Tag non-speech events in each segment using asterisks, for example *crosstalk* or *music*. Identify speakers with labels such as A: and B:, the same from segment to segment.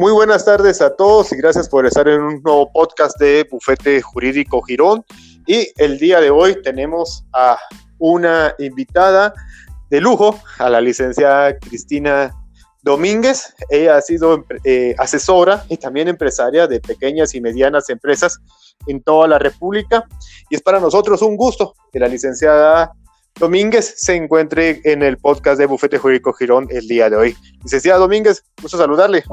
A: Muy buenas tardes a todos y gracias por estar en un nuevo podcast de Bufete Jurídico Girón. Y el día de hoy tenemos a una invitada de lujo, a la licenciada Cristina Domínguez. Ella ha sido eh, asesora y también empresaria de pequeñas y medianas empresas en toda la República. Y es para nosotros un gusto que la licenciada Domínguez se encuentre en el podcast de Bufete Jurídico Girón el día de hoy. Licenciada Domínguez, gusto saludarle.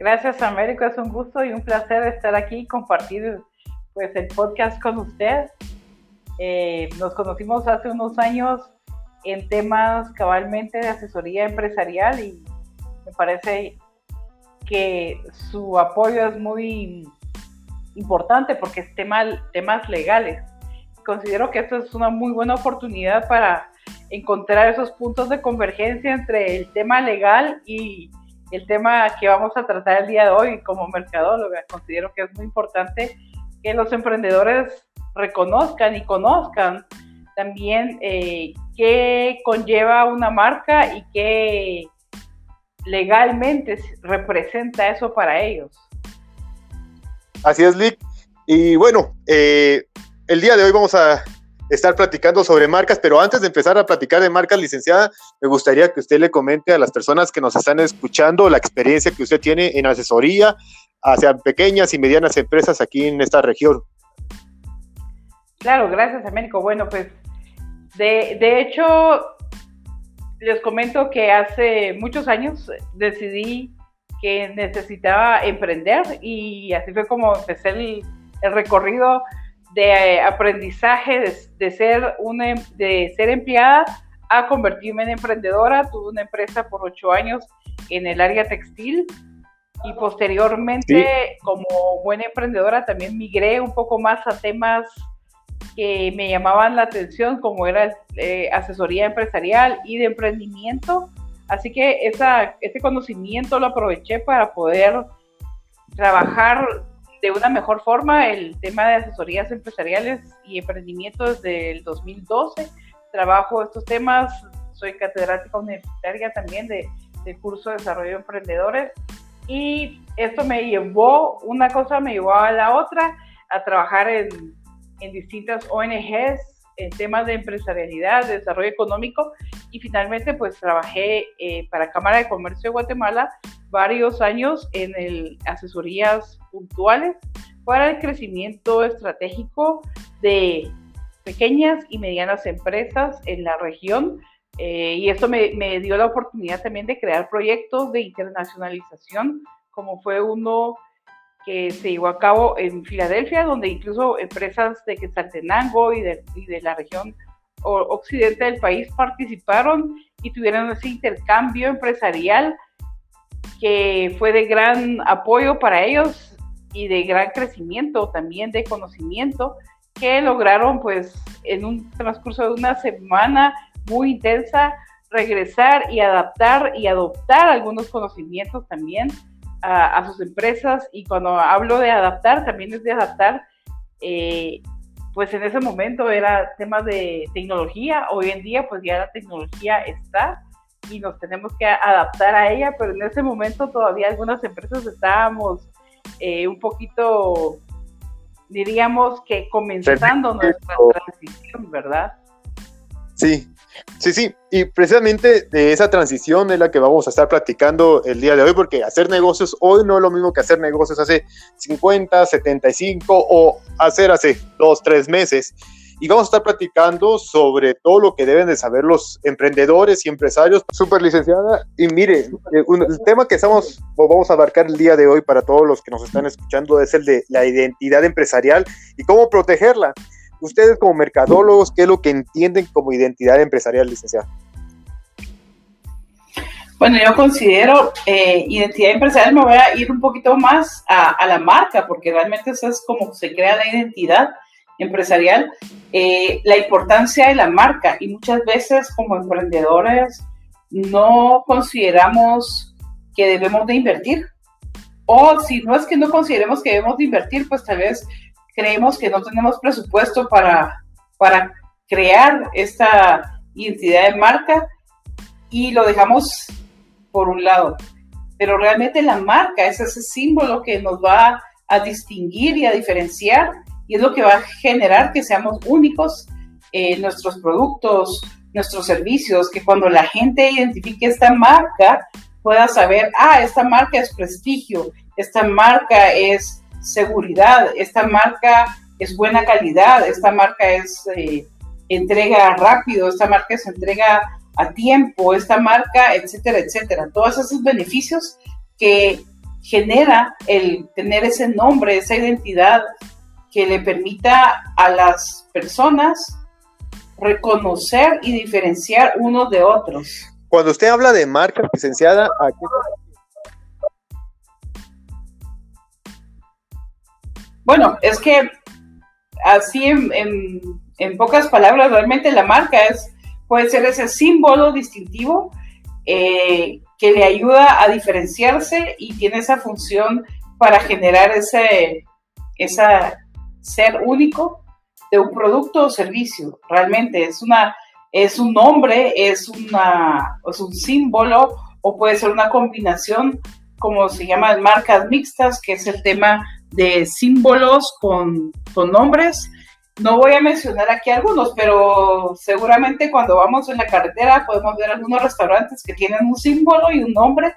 B: Gracias, Américo. Es un gusto y un placer estar aquí y compartir pues, el podcast con usted. Eh, nos conocimos hace unos años en temas cabalmente de asesoría empresarial y me parece que su apoyo es muy importante porque es tema, temas legales. Considero que esto es una muy buena oportunidad para encontrar esos puntos de convergencia entre el tema legal y el tema que vamos a tratar el día de hoy como mercadóloga. Considero que es muy importante que los emprendedores reconozcan y conozcan también eh, qué conlleva una marca y qué legalmente representa eso para ellos.
A: Así es, Lick. Y bueno, eh, el día de hoy vamos a estar platicando sobre marcas, pero antes de empezar a platicar de marcas, licenciada, me gustaría que usted le comente a las personas que nos están escuchando la experiencia que usted tiene en asesoría hacia pequeñas y medianas empresas aquí en esta región.
B: Claro, gracias, Américo. Bueno, pues de, de hecho, les comento que hace muchos años decidí que necesitaba emprender y así fue como empecé el, el recorrido de eh, aprendizaje de, ser una, de ser empleada a convertirme en emprendedora. Tuve una empresa por ocho años en el área textil y posteriormente como buena emprendedora también migré un poco más a temas que me llamaban la atención como era eh, asesoría empresarial y de emprendimiento. Así que esa, ese conocimiento lo aproveché para poder trabajar de una mejor forma el tema de asesorías empresariales y emprendimiento desde el 2012. Trabajo estos temas, soy catedrática universitaria también de, curso de desarrollo de emprendedores y esto me llevó, una cosa me llevó a la otra, a trabajar en, en distintas ONGs en temas de empresarialidad, de desarrollo económico y finalmente pues trabajé eh, para Cámara de Comercio de Guatemala varios años en el asesorías puntuales para el crecimiento estratégico de pequeñas y medianas empresas en la región. Eh, y esto me, me, dio la oportunidad también de crear proyectos de internacionalización, como fue uno que se llevó a cabo en Filadelfia, donde incluso empresas de Quetzaltenango y de, y de la región occidente del país participaron y tuvieron ese intercambio empresarial que fue de gran apoyo para ellos y de gran crecimiento también de conocimiento que lograron pues en un transcurso de una semana muy intensa regresar y adaptar y adoptar algunos conocimientos también a, sus empresas y cuando hablo de adaptar también es de adaptar eh, pues en ese momento era tema de tecnología hoy en día pues ya la tecnología está y nos tenemos que adaptar a ella, pero en ese momento todavía algunas empresas estábamos eh, un poquito, diríamos que comenzando nuestra transición, ¿verdad?
A: Sí, sí, sí, y precisamente de esa transición es la que vamos a estar platicando el día de hoy, porque hacer negocios hoy no es lo mismo que hacer negocios hace 50, 75 o hacer hace dos, tres meses y vamos a estar platicando sobre todo lo que deben de saber los emprendedores y empresarios. Súper licenciada, y mire, eh, el tema que estamos, vamos a abarcar el día de hoy para todos los que nos están escuchando es el de la identidad empresarial y cómo protegerla. Ustedes como mercadólogos, ¿qué es lo que entienden como identidad empresarial, licenciada?
B: Bueno, yo considero eh, identidad empresarial, me voy a ir un poquito más a, a, la marca, porque realmente eso es como se crea la identidad empresarial, eh, la importancia de la marca y muchas veces como emprendedores no consideramos que debemos de invertir. O si no es que no consideremos que debemos de invertir, pues tal vez creemos que no tenemos presupuesto para, para crear esta identidad de marca y lo dejamos por un lado. pero realmente la marca es ese símbolo que nos va a distinguir y a diferenciar y es lo que va a generar que seamos únicos en nuestros productos, nuestros servicios, que cuando la gente identifique esta marca pueda saber, ah, esta marca es prestigio, esta marca es seguridad, esta marca es buena calidad, esta marca es eh, entrega rápido, esta marca es entrega a tiempo, esta marca, etcétera, etcétera. Todos esos beneficios que genera el tener ese nombre, esa identidad que le permita a las personas reconocer y diferenciar unos de otros.
A: Cuando usted habla de marca licenciada, ¿a qué
B: Bueno, es que así en, pocas palabras, realmente la marca es, puede ser ese símbolo distintivo eh, que le ayuda a diferenciarse y tiene esa función para generar ese ser único de un producto o servicio. Realmente es una es un nombre, es una es un símbolo o puede ser una combinación como se llama marcas mixtas, que es el tema de símbolos con, con nombres. No voy a mencionar aquí algunos, pero seguramente cuando vamos en la carretera podemos ver algunos restaurantes que tienen un símbolo y un nombre,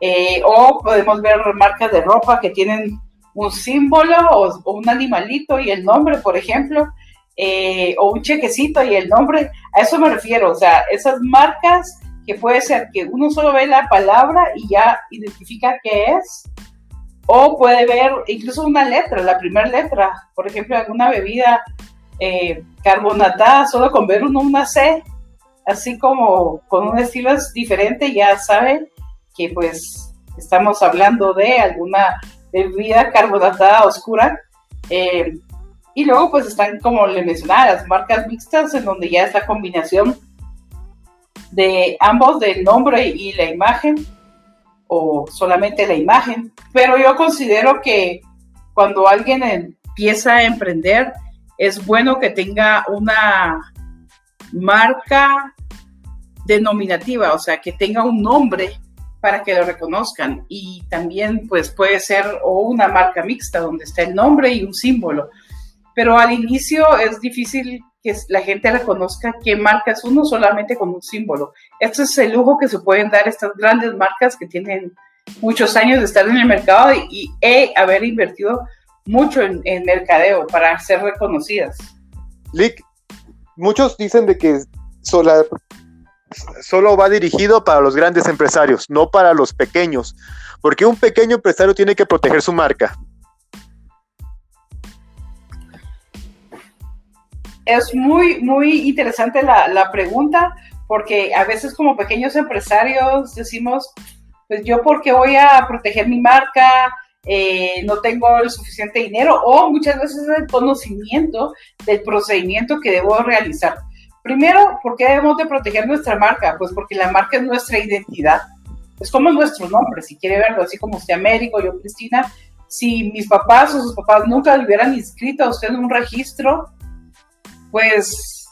B: eh, o podemos ver marcas de ropa que tienen un símbolo o, un animalito y el nombre, por ejemplo, eh, o un chequecito y el nombre. A eso me refiero, o sea, esas marcas que puede ser que uno solo ve la palabra y ya identifica qué es, o puede ver incluso una letra, la primera letra, por ejemplo, alguna bebida eh, carbonatada, solo con ver una C, así como con un estilo diferente, ya saben que pues estamos hablando de alguna bebida carbonatada oscura. Eh, y luego pues están, como le mencionaba, las marcas mixtas, en donde ya es la combinación de ambos, del nombre y la imagen o solamente la imagen, pero yo considero que cuando alguien empieza a emprender, es bueno que tenga una marca denominativa, o sea, que tenga un nombre para que lo reconozcan. Y también, pues, puede ser o una marca mixta donde está el nombre y un símbolo. Pero al inicio es difícil que la gente reconozca qué marca es uno solamente con un símbolo. Esto es el lujo que se pueden dar estas grandes marcas que tienen muchos años de estar en el mercado y, haber invertido mucho en, mercadeo para ser reconocidas.
A: Lick, muchos dicen de que solo va dirigido para los grandes empresarios, no para los pequeños, porque un pequeño empresario tiene que proteger su marca.
B: Es muy, muy interesante la, pregunta, porque a veces como pequeños empresarios decimos, pues yo porque voy a proteger mi marca, eh, no tengo el suficiente dinero o muchas veces el conocimiento del procedimiento que debo realizar. Primero, ¿por qué debemos de proteger nuestra marca? Pues porque la marca es nuestra identidad. Es como nuestro nombre, si quiere verlo así como usted Américo, yo Cristina. Si mis papás o sus papás nunca le hubieran inscrito a usted en un registro, pues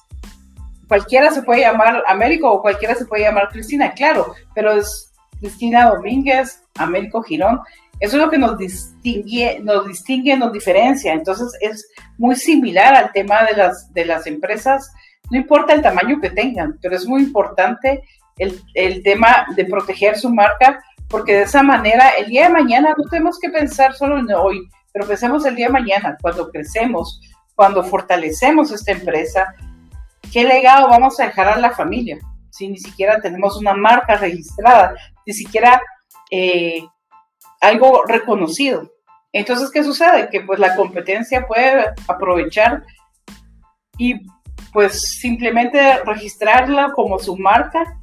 B: cualquiera se puede llamar Américo o cualquiera se puede llamar Cristina, claro, pero es Cristina Domínguez, Américo Girón. Eso es lo que nos distingue, nos distingue, nos diferencia. Entonces es muy similar al tema de las, de las empresas. No importa el tamaño que tengan, pero es muy importante el, el tema de proteger su marca, porque de esa manera el día de mañana no tenemos que pensar solo en hoy, pero pensemos el día de mañana, cuando crecemos, cuando fortalecemos esta empresa, ¿qué legado vamos a dejar a la familia? Si ni siquiera tenemos una marca registrada, ni siquiera eh, algo reconocido. Entonces, ¿qué sucede? Que pues la competencia puede aprovechar y pues simplemente registrarla como su marca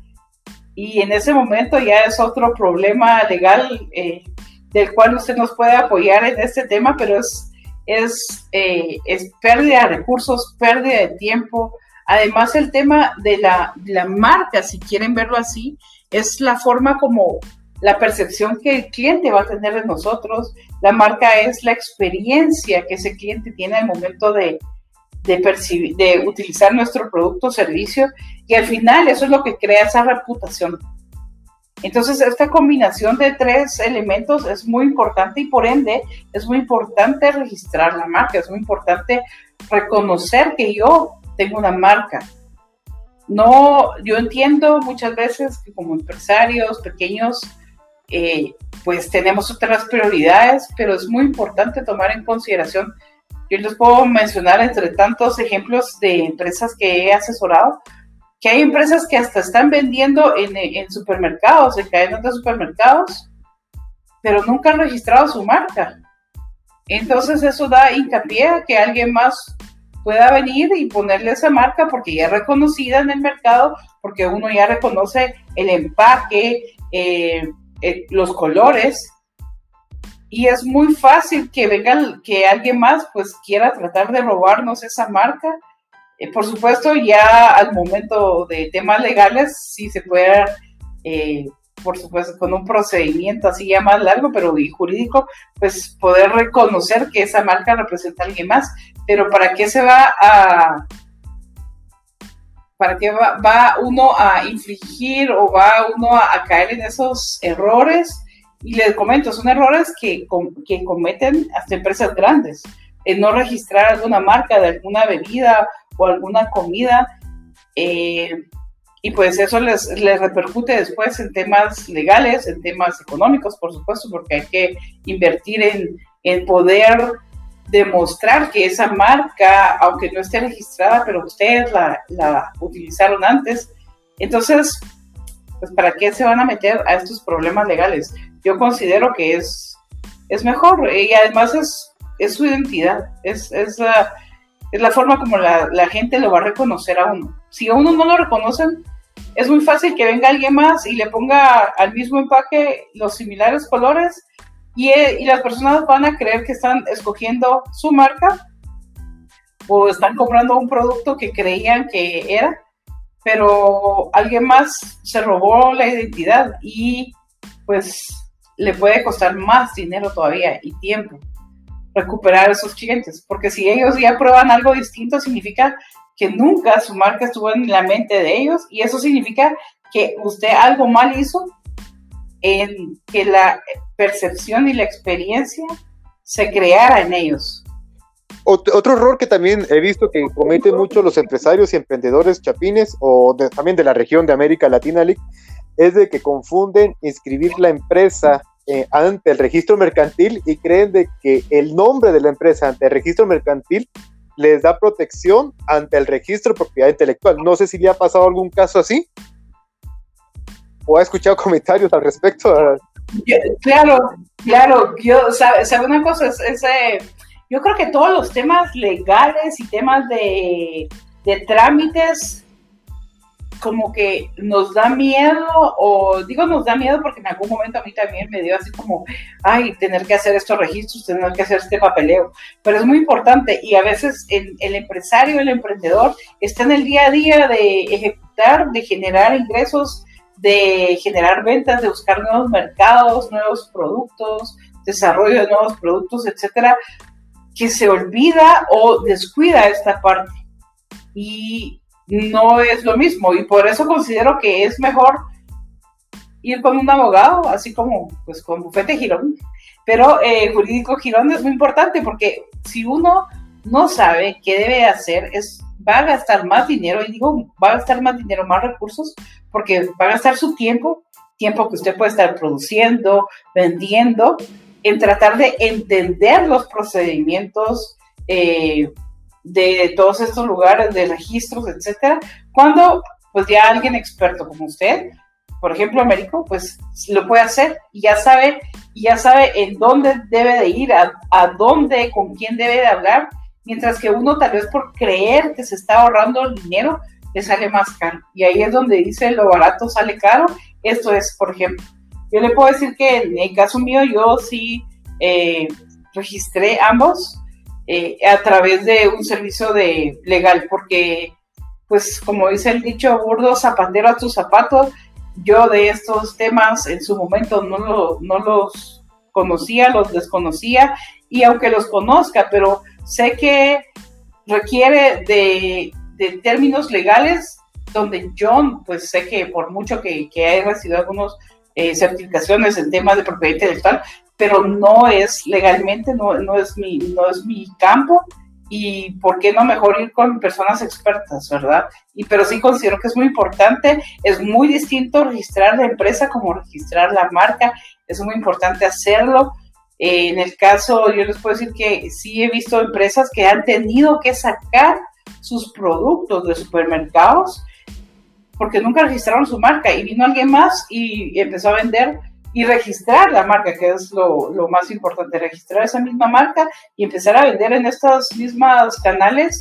B: y en ese momento ya es otro problema legal eh, del cual usted nos puede apoyar en este tema, pero es es, eh, es pérdida de recursos, pérdida de tiempo. Además, el tema de la, la marca, si quieren verlo así, es la forma como la percepción que el cliente va a tener de nosotros. La marca es la experiencia que ese cliente tiene al momento de, de, de utilizar nuestro producto o servicio y al final eso es lo que crea esa reputación. Entonces, esta combinación de tres elementos es muy importante y por ende es muy importante registrar la marca, es muy importante reconocer que yo tengo una marca. No, yo entiendo muchas veces que como empresarios pequeños, eh, pues tenemos otras prioridades, pero es muy importante tomar en consideración. Yo les puedo mencionar entre tantos ejemplos de empresas que he asesorado, que hay empresas que hasta están vendiendo en, supermercados, en cadenas de supermercados, pero nunca han registrado su marca. Entonces eso da hincapié a que alguien más pueda venir y ponerle esa marca porque ya es reconocida en el mercado, porque uno ya reconoce el empaque, eh, eh, los colores, y es muy fácil que que alguien más pues quiera tratar de robarnos esa marca eh, por supuesto, ya al momento de temas legales, sí se puede, eh, por supuesto, con un procedimiento así ya más largo, pero jurídico, pues poder reconocer que esa marca representa a alguien más. Pero ¿para qué se va a... ¿Para qué va, uno a infligir o va uno a, caer en esos errores? Y les comento, son errores que, que cometen hasta empresas grandes. En no registrar alguna marca de alguna bebida o alguna comida. Eh, y pues eso les, les, repercute después en temas legales, en temas económicos, por supuesto, porque hay que invertir en, en poder demostrar que esa marca, aunque no esté registrada, pero ustedes la, la, utilizaron antes. Entonces, pues ¿para qué se van a meter a estos problemas legales? Yo considero que es, es mejor y además es, es su identidad, es, es es la forma como la, gente lo va a reconocer a uno. Si a uno no lo reconocen, es muy fácil que venga alguien más y le ponga al mismo empaque los similares colores y, y, las personas van a creer que están escogiendo su marca o están comprando un producto que creían que era, pero alguien más se robó la identidad y pues le puede costar más dinero todavía y tiempo recuperar esos clientes, porque si ellos ya prueban algo distinto, significa que nunca su marca estuvo en la mente de ellos y eso significa que usted algo mal hizo en que la percepción y la experiencia se creara en ellos.
A: Otro error que también he visto que cometen mucho los empresarios y emprendedores chapines o también de la región de América Latina es de que confunden inscribir la empresa eh, ante el registro mercantil y creen de que el nombre de la empresa ante el registro mercantil les da protección ante el registro de propiedad intelectual. No sé si le ha pasado algún caso así o ha escuchado *laughs* comentarios al respecto.
B: claro, claro, yo, sabe, una cosa, es, eh, yo creo que todos los temas legales y temas de, de trámites como que nos da miedo, o digo nos da miedo porque en algún momento a mí también me dio así como, ay, tener que hacer estos registros, tener que hacer este papeleo, pero es muy importante y a veces el, empresario, el emprendedor está en el día a día de ejecutar, de generar ingresos, de generar ventas, de buscar nuevos mercados, nuevos productos, desarrollo de nuevos productos, etcétera, que se olvida o descuida esta parte. Y no es lo mismo y por eso considero que es mejor ir con un abogado, así como pues con bufete Girón. Pero eh, jurídico Girón es muy importante porque si uno no sabe qué debe hacer, es, va a gastar más dinero, y digo, va a gastar más dinero, más recursos, porque va a gastar su tiempo, tiempo que usted puede estar produciendo, vendiendo, en tratar de entender los procedimientos eh, de todos estos lugares de registros, etcétera, cuando pues ya alguien experto como usted, por ejemplo, Américo, pues lo puede hacer y ya sabe, ya sabe en dónde debe de ir, a, a, dónde, con quién debe de hablar, mientras que uno tal vez por creer que se está ahorrando el dinero, le sale más caro. Y ahí es donde dice lo barato sale caro. Esto es, por ejemplo, yo le puedo decir que en el caso mío yo sí eh, registré ambos, eh, a través de un servicio de legal, porque, pues, como dice el dicho burdo, zapatero a tus zapatos, yo de estos temas en su momento no, no los conocía, los desconocía, y aunque los conozca, pero sé que requiere de, de términos legales donde yo, pues sé que por mucho que, que he recibido algunos eh, certificaciones en temas de propiedad intelectual, pero no es legalmente, no, no, es mi, no es mi campo y por qué no mejor ir con personas expertas, ¿verdad? Y pero sí considero que es muy importante, es muy distinto registrar la empresa como registrar la marca, es muy importante hacerlo. Eh, en el caso, yo les puedo decir que sí he visto empresas que han tenido que sacar sus productos de supermercados porque nunca registraron su marca y vino alguien más y empezó a vender y registrar la marca, que es lo, más importante, registrar esa misma marca y empezar a vender en estos mismos canales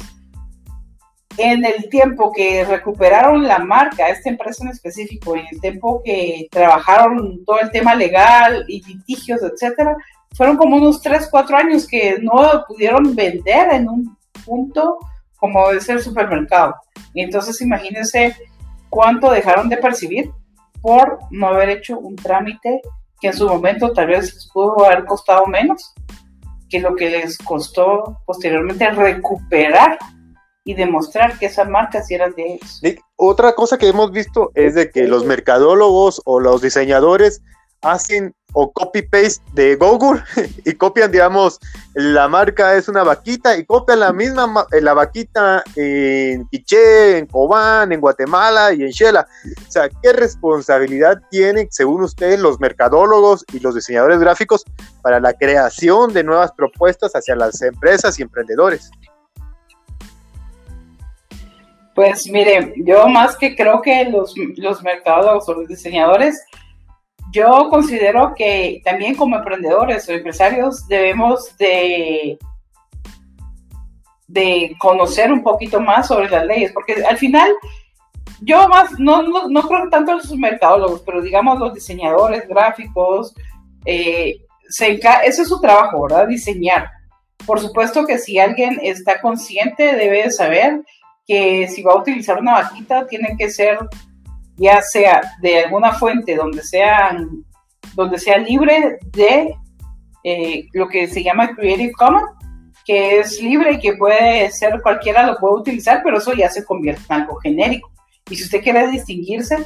B: en el tiempo que recuperaron la marca, esta empresa en específico, en el tiempo que trabajaron todo el tema legal y litigios, etcétera, fueron como unos 3, 4 años que no pudieron vender en un punto como es el supermercado. Entonces imagínense cuánto dejaron de percibir por no haber hecho un trámite que en su momento tal vez les pudo haber costado menos que lo que les costó posteriormente recuperar y demostrar que esa marca sí era de ellos.
A: otra cosa que hemos visto es de que los mercadólogos o los diseñadores hacen o copy-paste de Google *laughs* y copian, digamos, la marca es una vaquita y copian la misma la vaquita en Quiché, en Cobán, en Guatemala y en Shela. O sea, ¿qué responsabilidad tienen, según ustedes, los mercadólogos y los diseñadores gráficos para la creación de nuevas propuestas hacia las empresas y emprendedores?
B: Pues mire, yo más que creo que los, los mercadólogos o los diseñadores yo considero que también como emprendedores o empresarios debemos de, de conocer un poquito más sobre las leyes, porque al final yo más, no, no, creo tanto en los mercadólogos, pero digamos los diseñadores gráficos, eh, ese es su trabajo, ¿verdad? Diseñar. Por supuesto que si alguien está consciente debe saber que si va a utilizar una vaquita tiene que ser ya sea de alguna fuente donde sea, donde sea libre de eh, lo que se llama Creative Commons, que es libre y que puede ser cualquiera lo puede utilizar, pero eso ya se convierte en algo genérico. Y si usted quiere distinguirse,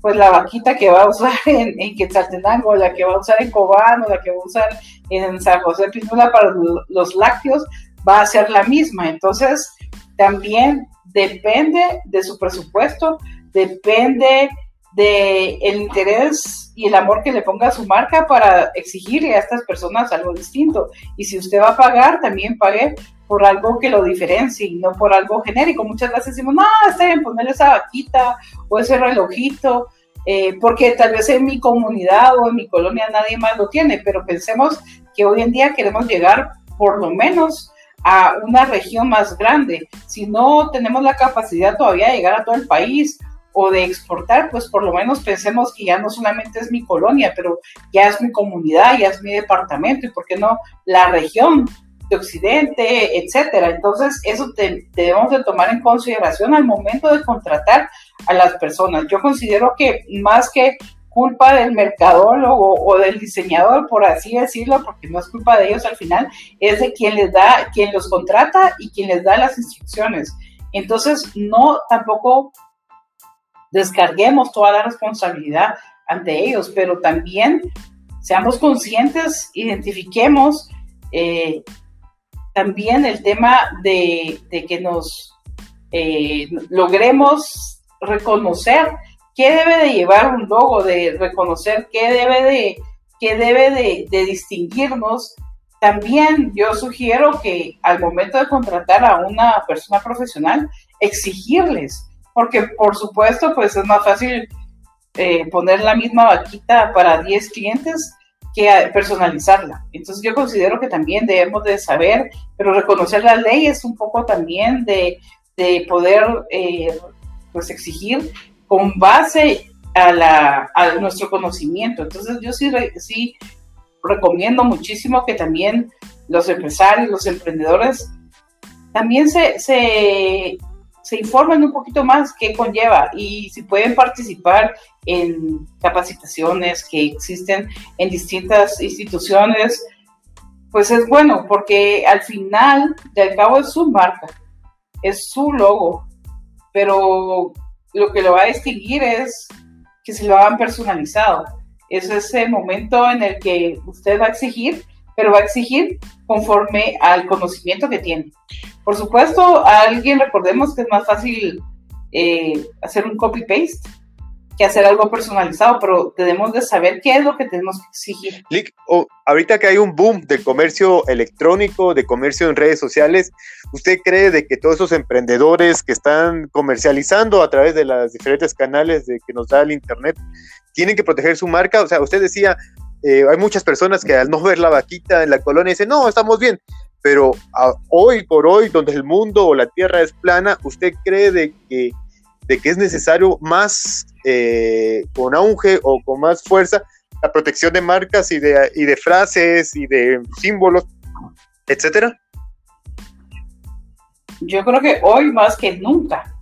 B: pues la vaquita que va a usar *laughs* en, en Quetzaltenango, la que va a usar en Cobán, o la que va a usar en San José Pinula para los lácteos, va a ser la misma. Entonces, también depende de su presupuesto, depende del el interés y el amor que le ponga su marca para exigirle a estas personas algo distinto. Y si usted va a pagar, también pague por algo que lo diferencie no por algo genérico. Muchas veces decimos, no, está bien ponerle esa vaquita o ese relojito, eh, porque tal vez en mi comunidad o en mi colonia nadie más lo tiene, pero pensemos que hoy en día queremos llegar por lo menos a una región más grande. Si no tenemos la capacidad todavía de llegar a todo el país o de exportar, pues por lo menos pensemos que ya no solamente es mi colonia, pero ya es mi comunidad, ya es mi departamento y por qué no la región de Occidente, etcétera. Entonces, eso debemos de tomar en consideración al momento de contratar a las personas. Yo considero que más que culpa del mercadólogo o del diseñador, por así decirlo, porque no es culpa de ellos al final, es de quien les da, quien los contrata y quien les da las instrucciones. Entonces, no tampoco descarguemos toda la responsabilidad ante ellos, pero también seamos conscientes, identifiquemos eh, también el tema de, que nos eh, logremos reconocer qué debe de llevar un logo, de reconocer qué debe de, qué debe de distinguirnos. También yo sugiero que al momento de contratar a una persona profesional, exigirles porque por supuesto, pues es más fácil eh, poner la misma vaquita para 10 clientes que personalizarla. Entonces yo considero que también debemos de saber, pero reconocer la ley es un poco también de, poder eh, pues exigir con base a, la, a nuestro conocimiento. Entonces yo sí, sí recomiendo muchísimo que también los empresarios, los emprendedores, también se se informen un poquito más qué conlleva y si pueden participar en capacitaciones que existen en distintas instituciones, pues es bueno, porque al final, de al cabo, es su marca, es su logo, pero lo que lo va a distinguir es que se lo hagan personalizado, es ese momento en el que usted va a exigir, pero va a exigir conforme al conocimiento que tiene. Por supuesto, a alguien recordemos que es más fácil eh, hacer un copy-paste que hacer algo personalizado, pero tenemos de saber qué es lo que tenemos que exigir.
A: ahorita que hay un boom de comercio electrónico, de comercio en redes sociales, ¿usted cree de que todos esos emprendedores que están comercializando a través de los diferentes canales de que nos da el Internet, tienen que proteger su marca? O sea, usted decía, eh, hay muchas personas que al no ver la vaquita en la colonia dicen, no, estamos bien, pero hoy por hoy, donde el mundo o la tierra es plana, ¿usted cree de que de que es necesario más eh, con auge o con más fuerza la protección de marcas y de, y de frases y de símbolos, etcétera?
B: Yo creo que hoy más que nunca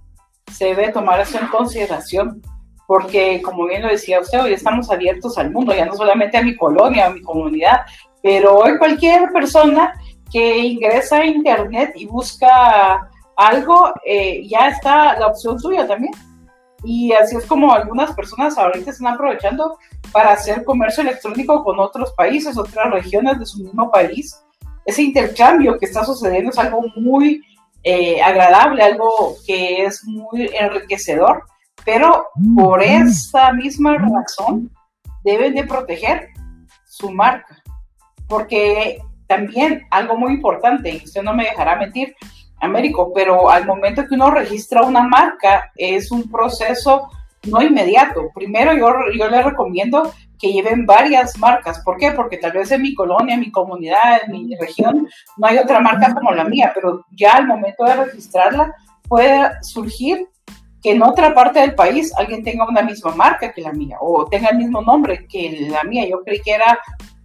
B: se debe tomar eso en consideración, porque como bien lo decía usted, hoy estamos abiertos al mundo, ya no solamente a mi colonia, a mi comunidad, pero hoy cualquier persona que ingresa a Internet y busca algo, eh, ya está la opción suya también. Y así es como algunas personas ahorita están aprovechando para hacer comercio electrónico con otros países, otras regiones de su mismo país. Ese intercambio que está sucediendo es algo muy eh, agradable, algo que es muy enriquecedor, pero por esa misma razón deben de proteger su marca, porque también algo muy importante, y usted no me dejará mentir, Américo, pero al momento que uno registra una marca es un proceso no inmediato. Primero yo, yo le recomiendo que lleven varias marcas. ¿Por qué? Porque tal vez en mi colonia, en mi comunidad, en mi región, no hay otra marca como la mía, pero ya al momento de registrarla puede surgir que en otra parte del país alguien tenga una misma marca que la mía o tenga el mismo nombre que la mía. Yo creí que era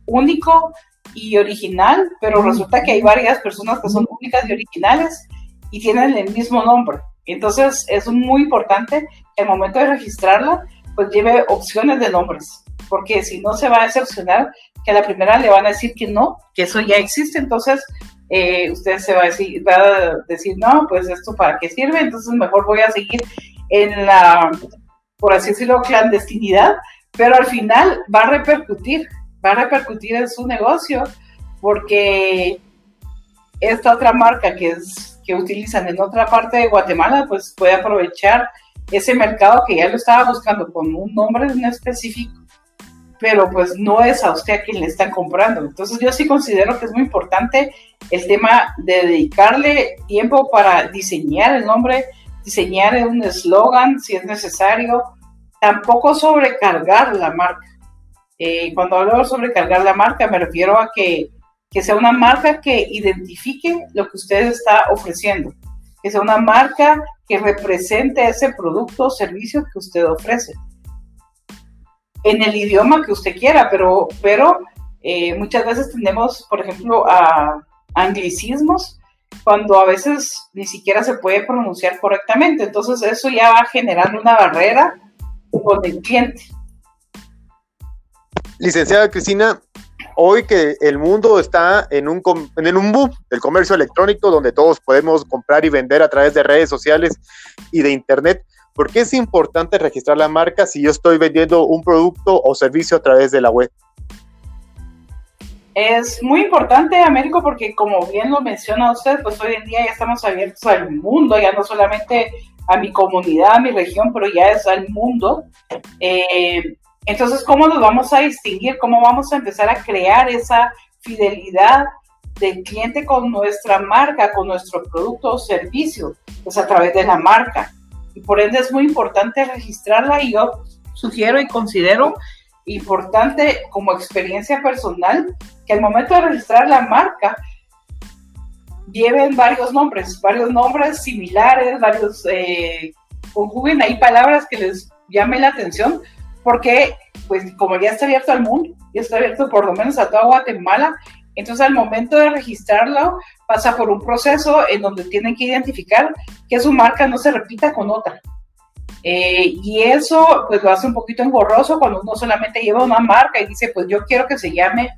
B: único y original, pero resulta que hay varias personas que son únicas y originales y tienen el mismo nombre. Entonces es muy importante que al momento de registrarla, pues lleve opciones de nombres, porque si no se va a decepcionar que a la primera le van a decir que no, que eso ya existe, entonces eh, usted se va a, decir, va a decir, no, pues esto para qué sirve, entonces mejor voy a seguir en la, por así decirlo, clandestinidad, pero al final va a repercutir va a repercutir en su negocio porque esta otra marca que, es, que utilizan en otra parte de Guatemala, pues puede aprovechar ese mercado que ya lo estaba buscando con un nombre en específico, pero pues no es a usted a quien le están comprando. Entonces yo sí considero que es muy importante el tema de dedicarle tiempo para diseñar el nombre, diseñar un eslogan si es necesario, tampoco sobrecargar la marca. Eh, cuando hablo sobre cargar la marca, me refiero a que, que sea una marca que identifique lo que usted está ofreciendo, que sea una marca que represente ese producto o servicio que usted ofrece. En el idioma que usted quiera, pero, pero eh, muchas veces tenemos, por ejemplo, anglicismos cuando a veces ni siquiera se puede pronunciar correctamente. Entonces eso ya va generando una barrera con el cliente.
A: Licenciada Cristina, hoy que el mundo está en un, en un boom del comercio electrónico donde todos podemos comprar y vender a través de redes sociales y de internet, ¿por qué es importante registrar la marca si yo estoy vendiendo un producto o servicio a través de la web?
B: Es muy importante, Américo, porque como bien lo menciona usted, pues hoy en día ya estamos abiertos al mundo, ya no solamente a mi comunidad, a mi región, pero ya es al mundo. Eh, entonces, ¿cómo nos vamos a distinguir? ¿Cómo vamos a empezar a crear esa fidelidad del cliente con nuestra marca, con nuestro producto o servicio? Pues a través de la marca. Y por ende es muy importante registrarla y yo sugiero y considero importante como experiencia personal que al momento de registrar la marca lleven varios nombres, varios nombres similares, varios, eh, conjuguen ahí palabras que les llame la atención porque pues como ya está abierto al mundo, ya está abierto por lo menos a toda Guatemala, entonces al momento de registrarlo pasa por un proceso en donde tienen que identificar que su marca no se repita con otra. Eh, y eso pues lo hace un poquito engorroso cuando uno solamente lleva una marca y dice pues yo quiero que se llame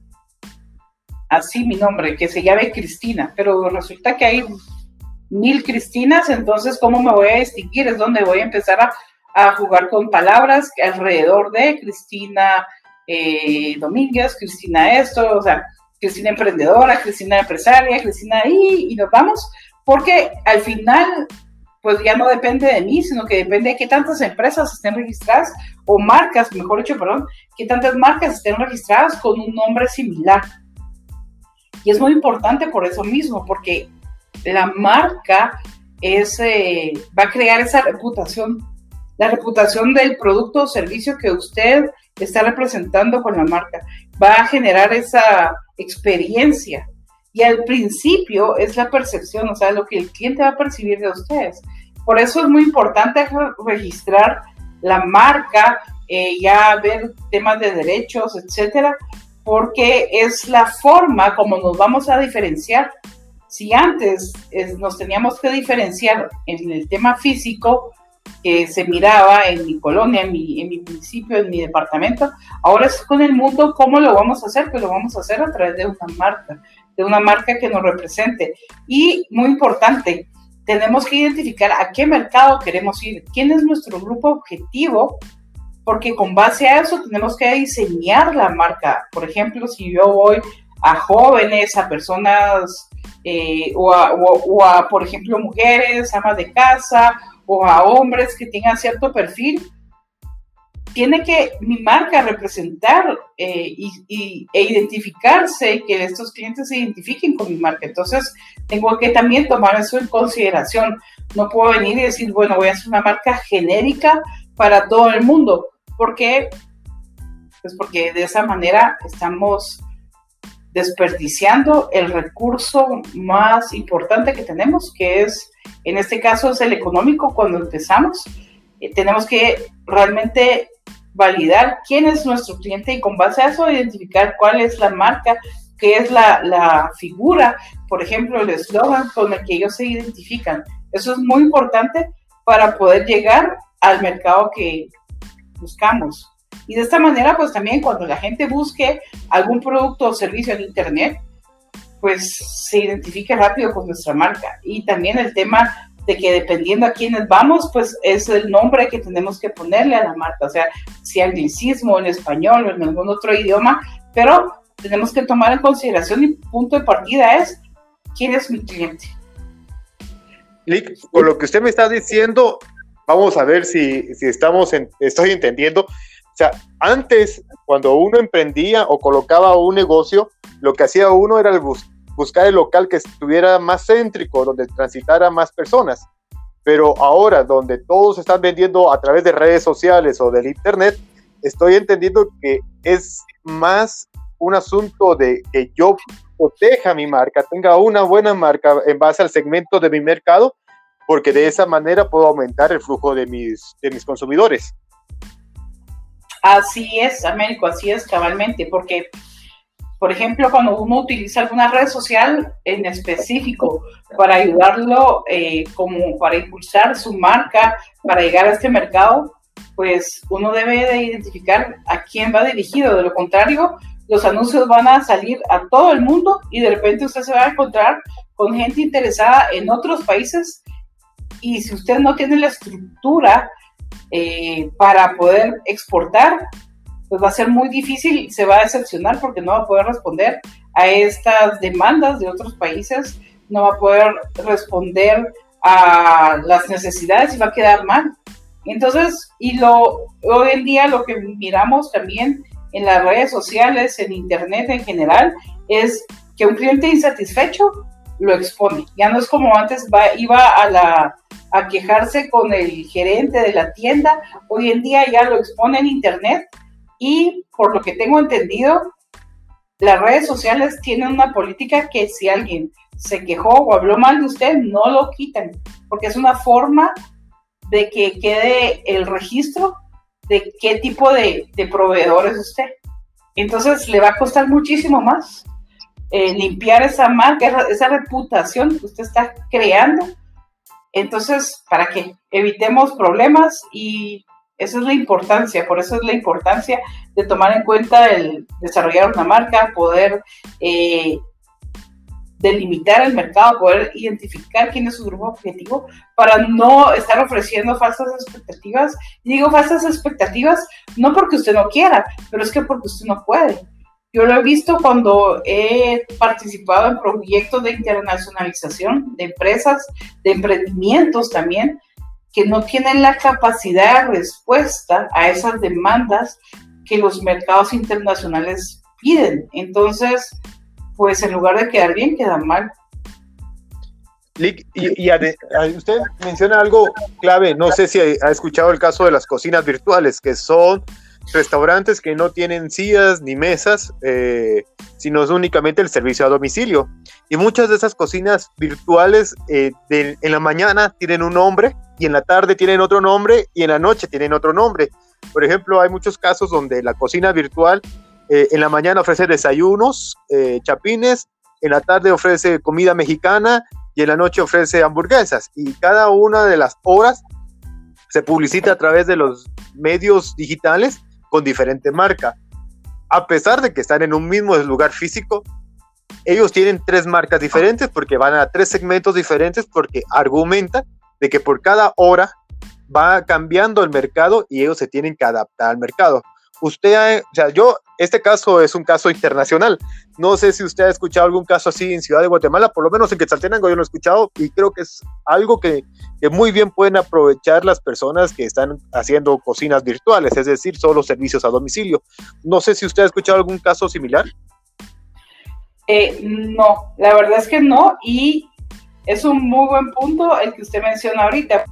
B: así mi nombre, que se llame Cristina, pero resulta que hay mil Cristinas, entonces ¿cómo me voy a distinguir? Es donde voy a empezar a a jugar con palabras alrededor de Cristina, eh, Domínguez, Cristina esto, o sea, Cristina emprendedora, Cristina empresaria, Cristina ahí, y nos vamos, porque al final, pues ya no depende de mí, sino que depende de qué tantas empresas estén registradas, o marcas, mejor dicho, perdón, qué tantas marcas estén registradas con un nombre similar. Y es muy importante por eso mismo, porque la marca es, eh, va a crear esa reputación, la reputación del producto o servicio que usted está representando con la marca. Va a generar esa experiencia. Y al principio es la percepción, o sea, lo que el cliente va a percibir de ustedes. Por eso es muy importante registrar la marca, eh, ya ver temas de derechos, etcétera, porque es la forma como nos vamos a diferenciar. Si antes nos teníamos que diferenciar en el tema físico, que se miraba en mi colonia, en mi, en mi municipio, en mi departamento, ahora es con el mundo, ¿cómo lo vamos a hacer? Pues lo vamos a hacer a través de una marca, de una marca que nos represente. Y muy importante, tenemos que identificar a qué mercado queremos ir, quién es nuestro grupo objetivo porque con base a eso tenemos que diseñar la marca. Por ejemplo, si yo voy a jóvenes, a personas eh, o, a, por ejemplo, mujeres, amas de casa o a hombres que tengan cierto perfil, tiene que mi marca representar eh, y, e identificarse, que estos clientes se identifiquen con mi marca. Entonces, tengo que también tomar eso en consideración. No puedo venir y decir, bueno, voy a hacer una marca genérica para todo el mundo. ¿Por qué? Pues porque de esa manera estamos desperdiciando el recurso más importante que tenemos, que es, en este caso, es el económico cuando empezamos. Eh, tenemos que realmente validar quién es nuestro cliente y con base a eso identificar cuál es la marca, qué es la, la figura, por ejemplo, el eslogan con el que ellos se identifican. Eso es muy importante para poder llegar al mercado que, buscamos. Y de esta manera, pues también cuando la gente busque algún producto o servicio en Internet, pues se identifique rápido con nuestra marca. Y también el tema de que dependiendo a quiénes vamos, pues es el nombre que tenemos que ponerle a la marca, o sea, si anglicismo en español o en algún otro idioma, pero tenemos que tomar en consideración y punto de partida es quién es mi cliente.
A: Lick, con lo que usted me está diciendo, Vamos a ver si, si estamos en, estoy entendiendo. O sea, antes, cuando uno emprendía o colocaba un negocio, lo que hacía uno era buscar el local que estuviera más céntrico, donde transitara más personas. Pero ahora, donde todos están vendiendo a través de redes sociales o del internet, estoy entendiendo que es más un asunto de que yo proteja mi marca, tenga una buena marca en base al segmento de mi mercado porque de esa manera puedo aumentar el flujo de mis, de mis consumidores.
B: Así es, Américo, así es cabalmente, porque, por ejemplo, cuando uno utiliza alguna red social en específico para ayudarlo, eh, como para impulsar su marca, para llegar a este mercado, pues uno debe de identificar a quién va dirigido. De lo contrario, los anuncios van a salir a todo el mundo y de repente usted se va a encontrar con gente interesada en otros países y si usted no tiene la estructura eh, para poder exportar, pues va a ser muy difícil, se va a decepcionar porque no va a poder responder a estas demandas de otros países, no va a poder responder a las necesidades y va a quedar mal. Entonces, y lo hoy en día lo que miramos también en las redes sociales, en internet en general, es que un cliente insatisfecho lo expone. Ya no es como antes iba a la a quejarse con el gerente de la tienda. Hoy en día ya lo expone en internet y por lo que tengo entendido, las redes sociales tienen una política que si alguien se quejó o habló mal de usted, no lo quitan, porque es una forma de que quede el registro de qué tipo de, proveedor es usted. Entonces le va a costar muchísimo más eh, limpiar esa marca, esa reputación que usted está creando entonces, para que evitemos problemas y esa es la importancia, por eso es la importancia de tomar en cuenta el desarrollar una marca, poder eh, delimitar el mercado, poder identificar quién es su grupo objetivo para no estar ofreciendo falsas expectativas. Digo falsas expectativas no porque usted no quiera, pero es que porque usted no puede. Yo lo he visto cuando he participado en proyectos de internacionalización de empresas, de emprendimientos también, que no tienen la capacidad de respuesta a esas demandas que los mercados internacionales piden. Entonces, pues en lugar de quedar bien, queda mal.
A: y, y usted menciona algo clave, no sé si ha escuchado el caso de las cocinas virtuales, que son restaurantes que no tienen sillas ni mesas, eh, sino es únicamente el servicio a domicilio. Y muchas de esas cocinas virtuales eh, en la mañana tienen un nombre y en la tarde tienen otro nombre y en la noche tienen otro nombre. Por ejemplo, hay muchos casos donde la cocina virtual eh, en la mañana ofrece desayunos, chapines, en la tarde ofrece comida mexicana y en la noche ofrece hamburguesas. Y cada una de las horas se publicita a través de los medios digitales con diferente marca. A pesar de que están en un mismo lugar físico, ellos tienen tres marcas diferentes porque van a tres segmentos diferentes porque argumentan de que por cada hora va cambiando el mercado y ellos se tienen que adaptar al mercado usted, o sea, yo, este caso es un caso internacional. No sé si usted ha escuchado algún caso así en Ciudad de Guatemala, por lo menos en Quetzaltenango yo lo he escuchado y creo que es algo que, que muy bien pueden aprovechar las personas que están haciendo cocinas virtuales, es decir, solo servicios a domicilio. No sé si usted ha escuchado algún caso similar.
B: Eh, no, la verdad es que no y es un muy buen punto el que usted menciona ahorita.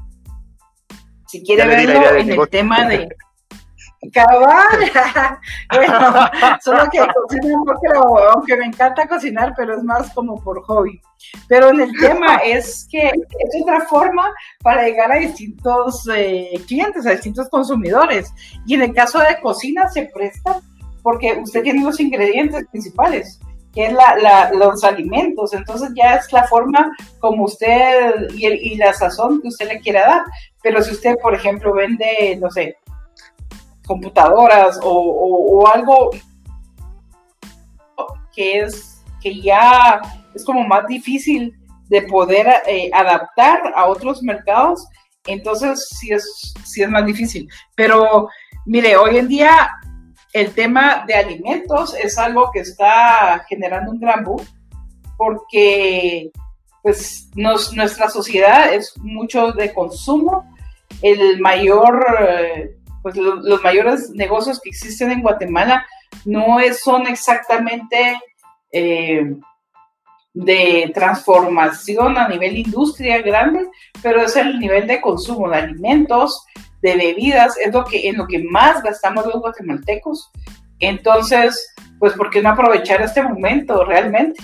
B: Si quiere verlo en el tema de Cabal. *laughs* bueno, solo que cocino un poco, aunque me encanta cocinar, pero es más como por hobby. Pero en el tema *laughs* es que es otra forma para llegar a distintos eh, clientes, a distintos consumidores. Y en el caso de cocina se presta porque usted tiene los ingredientes principales que es la, los alimentos. Entonces ya es la forma como usted y, y, la sazón que usted le quiera dar. Pero si usted, por ejemplo, vende, no sé, computadoras o, algo que es que ya es como más difícil de poder eh, adaptar a otros mercados, entonces sí es, sí es más difícil. Pero mire, hoy en día el tema de alimentos es algo que está generando un gran boom porque pues nuestra sociedad es mucho de consumo, el mayor eh, pues los mayores negocios que existen en Guatemala no son exactamente eh, de transformación a nivel industria grande, pero es el nivel de consumo de alimentos, de bebidas, es lo que en lo que más gastamos los guatemaltecos. Entonces, pues, ¿por qué no aprovechar este momento realmente?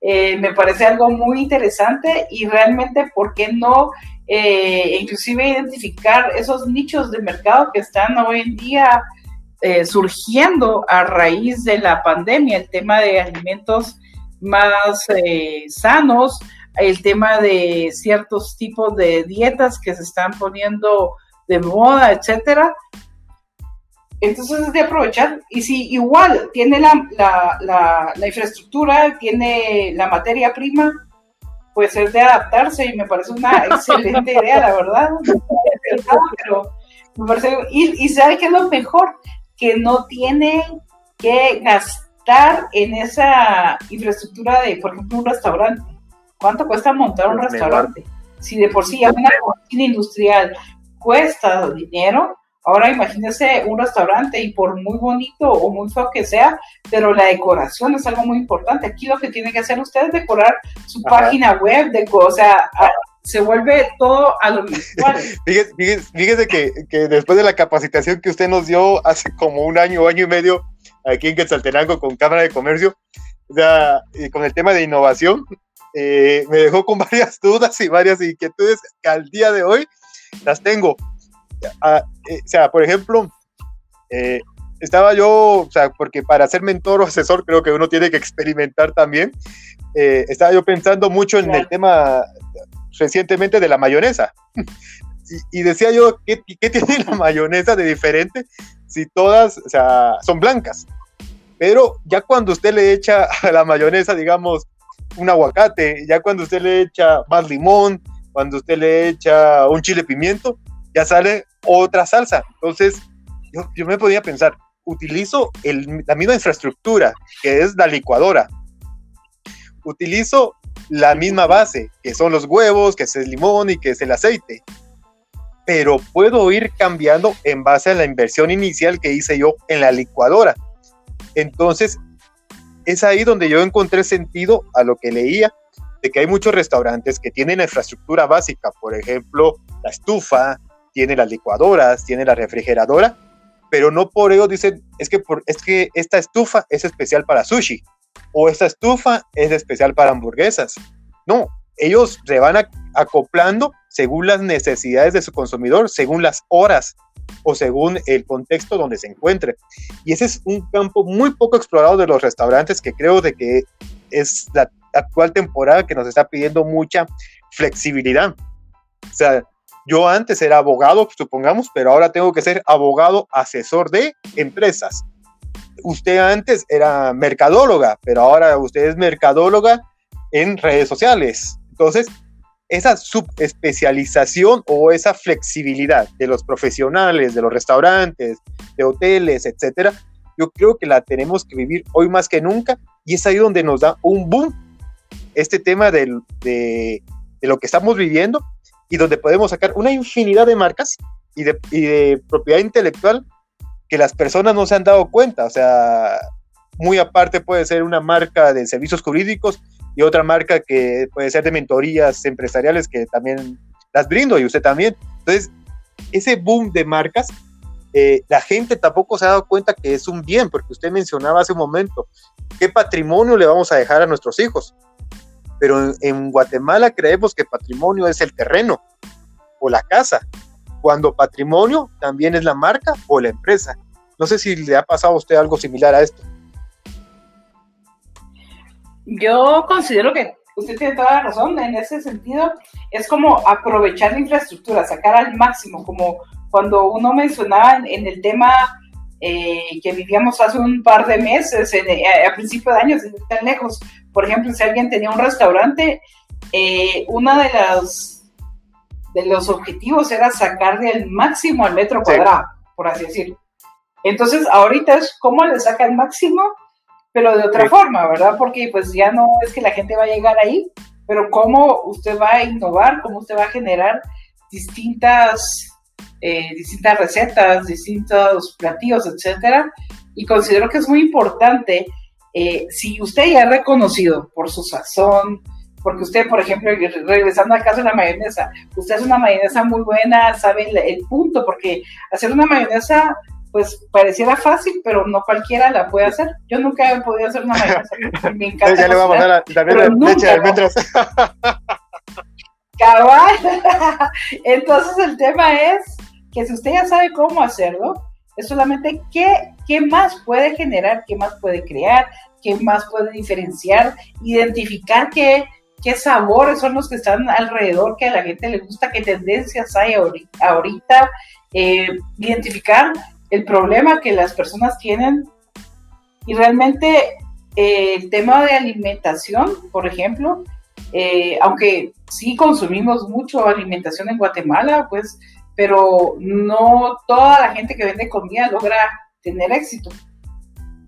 B: Eh, me parece algo muy interesante y realmente, ¿por qué no eh, inclusive identificar esos nichos de mercado que están hoy en día eh, surgiendo a raíz de la pandemia, el tema de alimentos más eh, sanos, el tema de ciertos tipos de dietas que se están poniendo de moda, etcétera. Entonces es de aprovechar. Y si igual tiene la, la infraestructura, tiene la materia prima, pues es de adaptarse y me parece una *laughs* excelente idea, la verdad. Pero me parece, y, y sabe que es lo mejor, que no tiene que gastar en esa infraestructura de, por ejemplo, un restaurante. ¿Cuánto cuesta montar un restaurante? Si de por sí ya una cocina industrial cuesta dinero, Ahora imagínese un restaurante y por muy bonito o muy feo que sea, pero la decoración es algo muy importante. Aquí lo que tiene que hacer usted es decorar su página web, de, o sea, se vuelve todo a lo visual. *laughs*
A: fíjese, que, que, después de la capacitación que usted nos dio hace como un año, año y medio, aquí en Quetzaltenango con Cámara de Comercio, o sea, con el tema de innovación, eh, me dejó con *laughs* varias dudas y varias inquietudes que al día de hoy las tengo. Ah, eh, o sea, por ejemplo, eh, estaba yo, o sea, porque para ser mentor o asesor creo que uno tiene que experimentar también. Eh, estaba yo pensando mucho en el tema recientemente de la mayonesa. *laughs* y, decía yo, ¿qué, ¿qué, tiene la mayonesa de diferente si todas, o sea, son blancas? Pero ya cuando usted le echa a la mayonesa, digamos, un aguacate, ya cuando usted le echa más limón, cuando usted le echa un chile pimiento, ya sale otra salsa. Entonces, yo, yo me podía pensar, utilizo la misma infraestructura, que es la licuadora. Utilizo la misma base, que son los huevos, que es el limón y que es el aceite. Pero puedo ir cambiando en base a la inversión inicial que hice yo en la licuadora. Entonces, es ahí donde yo encontré sentido a lo que leía, de que hay muchos restaurantes que tienen infraestructura básica, por ejemplo, la estufa, tiene las licuadoras, tiene la refrigeradora, pero no por ello dicen, es que, por, es que esta estufa es especial para sushi o esta estufa es especial para hamburguesas. No, ellos se van acoplando según las necesidades de su consumidor, según las horas o según el contexto donde se encuentre. Y ese es un campo muy poco explorado de los restaurantes que creo de que es la actual temporada que nos está pidiendo mucha flexibilidad. O sea, yo antes era abogado, supongamos, pero ahora tengo que ser abogado asesor de empresas. Usted antes era mercadóloga, pero ahora usted es mercadóloga en redes sociales. Entonces, esa subespecialización o esa flexibilidad de los profesionales, de los restaurantes, de hoteles, etcétera, yo creo que la tenemos que vivir hoy más que nunca y es ahí donde nos da un boom este tema de, lo que estamos viviendo y donde podemos sacar una infinidad de marcas y de, propiedad intelectual que las personas no se han dado cuenta. O sea, muy aparte puede ser una marca de servicios jurídicos y otra marca que puede ser de mentorías empresariales que también las brindo y usted también. Entonces, ese boom de marcas, eh, la gente tampoco se ha dado cuenta que es un bien, porque usted mencionaba hace un momento, ¿qué patrimonio le vamos a dejar a nuestros hijos? Pero en, Guatemala creemos que patrimonio es el terreno o la casa, cuando patrimonio también es la marca o la empresa. No sé si le ha pasado a usted algo similar a esto.
B: Yo considero que usted tiene toda la razón en ese sentido. Es como aprovechar la infraestructura, sacar al máximo, como cuando uno mencionaba en, el tema eh, que vivíamos hace un par de meses, a, principio de años, tan lejos, por ejemplo, si alguien tenía un restaurante, eh, una de las de los objetivos era sacarle el máximo al metro cuadrado, por así decirlo. Entonces, ahorita es cómo le saca el máximo, pero de otra forma, ¿verdad? Porque pues ya no es que la gente va a llegar ahí, pero cómo usted va a innovar, cómo usted va a generar distintas, eh, distintas recetas, distintos platillos, etcétera. Y considero que es muy importante eh, si usted ya es reconocido por su sazón, porque usted, por ejemplo, regresando al caso de la mayonesa, usted hace una mayonesa muy buena, sabe el, punto, porque hacer una mayonesa, pues pareciera fácil, pero no cualquiera la puede hacer. Yo nunca he podido hacer una mayonesa, me *laughs* encanta. ya le vamos a dar también leche de almendras. *laughs* Cabal. *laughs* Entonces el tema es que si usted ya sabe cómo hacerlo, es solamente qué, qué más puede generar, qué más puede crear, qué más puede diferenciar, identificar qué, qué sabores son los que están alrededor, que a la gente le gusta, qué tendencias hay ahorita, eh, identificar el problema que las personas tienen. Y realmente eh, el tema de alimentación, por ejemplo, eh, aunque sí consumimos mucho alimentación en Guatemala, pues pero no toda la gente que vende comida logra tener éxito.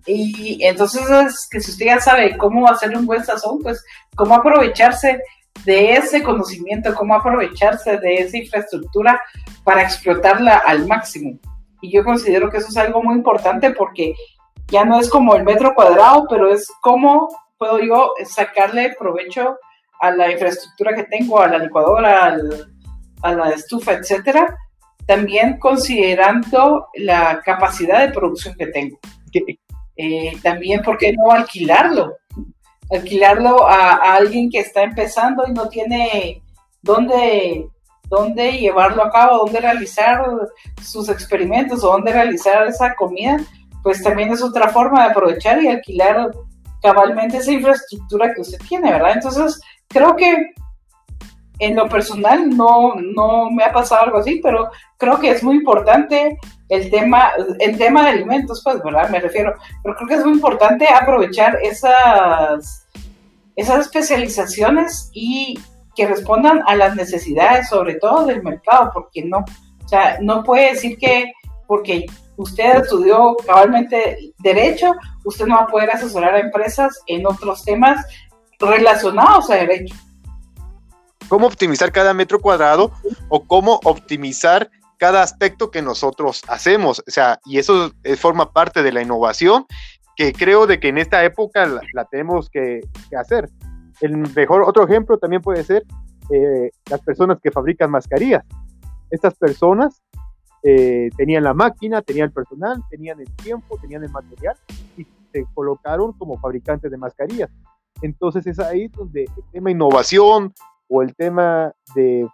B: Y entonces es que si usted ya sabe cómo hacer un buen sazón, pues cómo aprovecharse de ese conocimiento, cómo aprovecharse de esa infraestructura para explotarla al máximo. Y yo considero que eso es algo muy importante porque ya no es como el metro cuadrado, pero es cómo puedo yo sacarle provecho a la infraestructura que tengo, a la licuadora, al, a la estufa, etcétera, también considerando la capacidad de producción que tengo. Eh, también, ¿por qué no alquilarlo? Alquilarlo a, alguien que está empezando y no tiene dónde, dónde llevarlo a cabo, dónde realizar sus experimentos o dónde realizar esa comida, pues también es otra forma de aprovechar y alquilar cabalmente esa infraestructura que usted tiene, ¿verdad? Entonces, creo que en lo personal no, no me ha pasado algo así, pero creo que es muy importante el tema, el tema de alimentos, pues, ¿verdad? Me refiero, pero creo que es muy importante aprovechar esas, esas especializaciones y que respondan a las necesidades, sobre todo del mercado, porque no, o sea, no puede decir que porque usted estudió cabalmente derecho, usted no va a poder asesorar a empresas en otros temas relacionados a derecho.
A: ¿Cómo optimizar cada metro cuadrado o cómo optimizar cada aspecto que nosotros hacemos? O sea, y eso forma parte de la innovación que creo de que en esta época la, tenemos que, hacer. El mejor otro ejemplo también puede ser eh, las personas que fabrican mascarillas. Estas personas eh, tenían la máquina, tenían el personal, tenían el tiempo, tenían el material y se colocaron como fabricantes de mascarillas. Entonces es ahí donde el tema innovación o el tema de,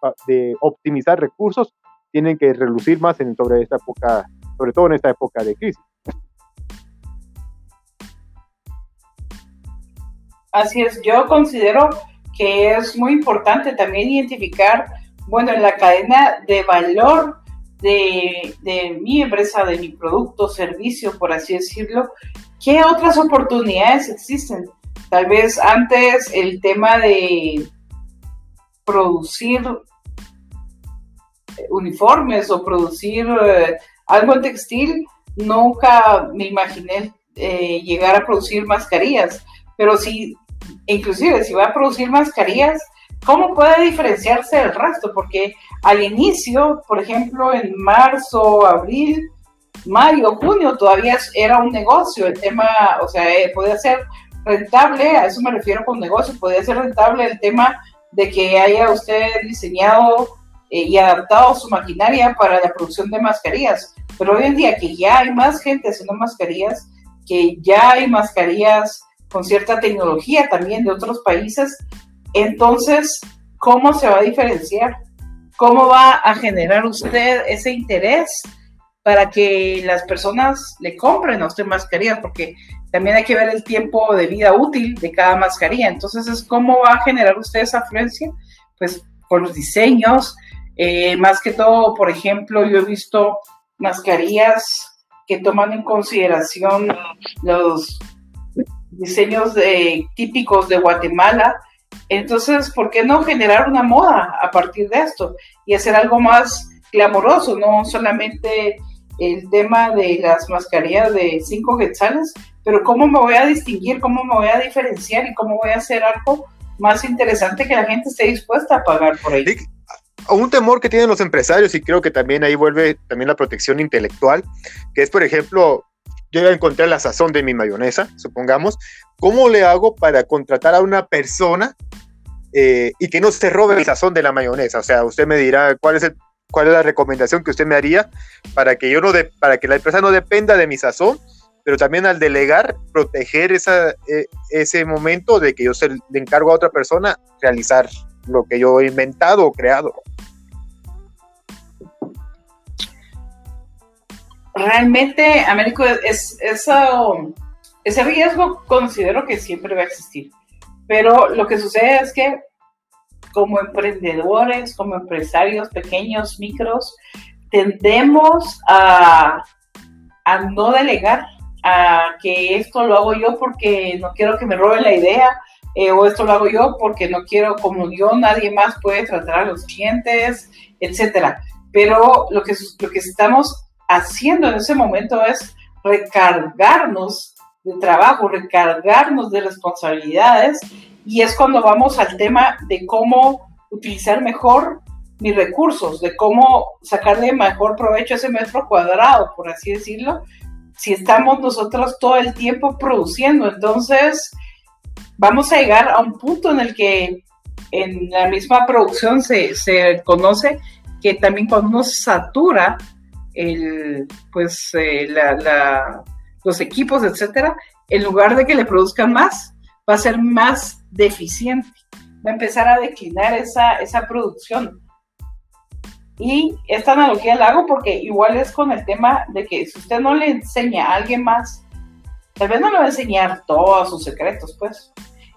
A: optimizar recursos tienen que relucir más sobre esta época, sobre todo en esta época de crisis.
B: Así es, yo considero que es muy importante también identificar, bueno, en la cadena de valor de, de mi empresa, de mi producto, servicio, por así decirlo, ¿qué otras oportunidades existen? Tal vez antes el tema de producir uniformes o producir eh, algo en textil, nunca me imaginé eh, llegar a producir mascarillas, pero si, inclusive si va a producir mascarillas, ¿cómo puede diferenciarse del resto? Porque al inicio, por ejemplo, en marzo, abril, mayo, junio, todavía era un negocio, el tema, o sea, eh, podía ser rentable, a eso me refiero con negocio, podía ser rentable el tema de que haya usted diseñado eh, y adaptado su maquinaria para la producción de mascarillas. Pero hoy en día que ya hay más gente haciendo mascarillas, que ya hay mascarillas con cierta tecnología también de otros países, entonces, ¿cómo se va a diferenciar? ¿Cómo va a generar usted ese interés para que las personas le compren a usted mascarillas? Porque también hay que ver el tiempo de vida útil de cada mascarilla. Entonces, es ¿cómo va a generar usted esa afluencia? Pues con los diseños, eh, más que todo, por ejemplo, yo he visto mascarillas que toman en consideración los diseños típicos de Guatemala. Entonces, ¿por qué no generar una moda a partir de esto y hacer algo más glamoroso, no solamente el tema de las mascarillas de cinco quetzales, pero cómo me voy a distinguir, cómo me voy a diferenciar y cómo voy a hacer algo más interesante que la gente esté dispuesta a pagar por ello
A: un temor que tienen los empresarios y creo que también ahí vuelve también la protección intelectual, que es, por ejemplo, yo ya encontré la sazón de mi mayonesa, supongamos, ¿cómo le hago para contratar a una persona eh, y que no se robe el sazón de la mayonesa? O sea, usted me dirá cuál es, el, cuál es la recomendación que usted me haría para que, yo no para que la empresa no dependa de mi sazón, pero también al delegar, proteger esa, e, ese momento de que yo se, le encargo a otra persona realizar lo que yo he inventado o creado.
B: realmente, Américo, es, eso, ese riesgo considero que siempre va a existir. Pero lo que sucede es que como emprendedores, como empresarios pequeños, micros, tendemos a, a no delegar, a que esto lo hago yo porque no quiero que me roben la idea, eh, o esto lo hago yo porque no quiero, como yo, nadie más puede tratar a los clientes, etcétera. Pero lo que, lo que estamos haciendo en ese momento es recargarnos de trabajo, recargarnos de responsabilidades y es cuando vamos al tema de cómo utilizar mejor mis recursos, de cómo sacarle mejor provecho a ese metro cuadrado, por así decirlo, si estamos nosotros todo el tiempo produciendo. Entonces, vamos a llegar a un punto en el que en la misma producción se, se conoce que también cuando uno satura el, pues, eh, los equipos, etcétera, en lugar de que le produzcan más, va a ser más deficiente. Va a empezar a declinar esa, esa producción. Y esta analogía la hago porque igual es con el tema de que si usted no le enseña a alguien más, tal vez no le va a enseñar todos sus secretos, pues.